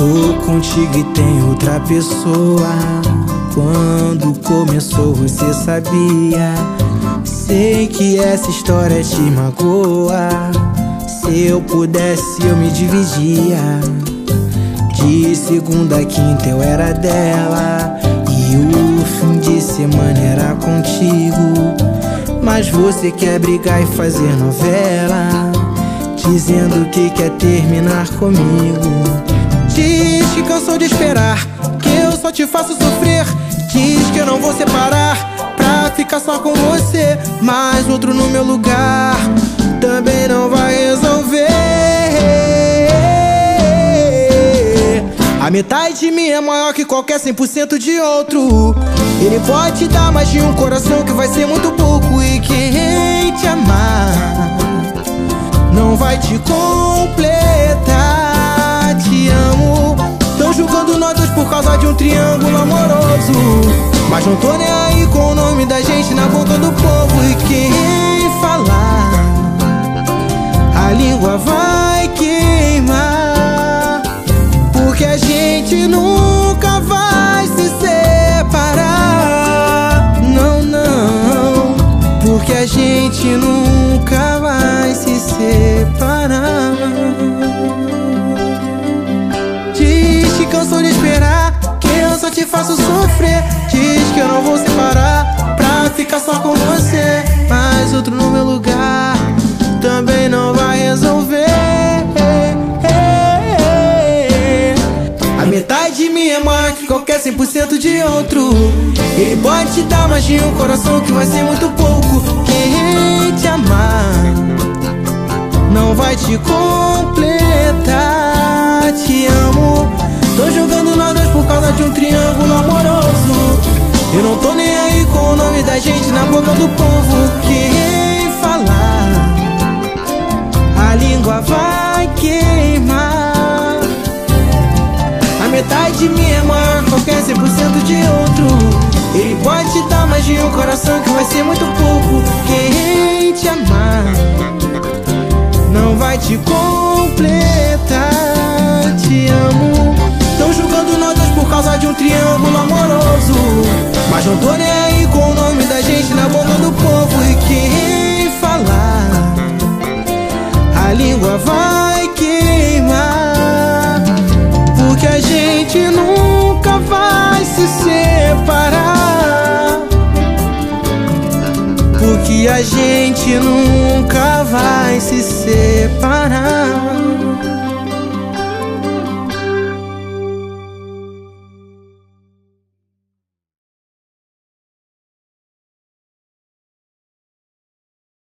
Tô contigo e tem outra pessoa. Quando começou você sabia. Sei que essa história te magoa. Se eu pudesse, eu me dividia. De segunda a quinta eu era dela. E o fim de semana era contigo. Mas você quer brigar e fazer novela. Dizendo que quer terminar comigo. Diz que cansou de esperar, que eu só te faço sofrer. Diz que eu não vou separar ficar só com você. Mas outro no meu lugar também não vai resolver. A metade de mim é maior que qualquer 100% de outro. Ele pode te dar mais de um coração que vai ser muito pouco. E quem te amar não vai te completar te amo Tão julgando nós dois por causa de um triângulo amoroso Mas não tô nem aí com o nome da gente na boca do povo E quem falar A língua vai faço sofrer. Diz que eu não vou separar Pra ficar só com você. Mas outro no meu lugar Também não vai resolver. A metade de mim é maior que qualquer 100% de outro. Ele pode te dar mais de um coração que vai ser muito pouco. Quem te amar Não vai te completar. Te amo. Tô jogando nós dois por causa de um triângulo gente na boca do povo Quem falar. A língua vai queimar. A metade de mim é que qualquer 100% de outro. Ele pode te dar mais de um coração que vai ser muito pouco. Quem te amar Não vai te completar que a gente nunca vai se separar.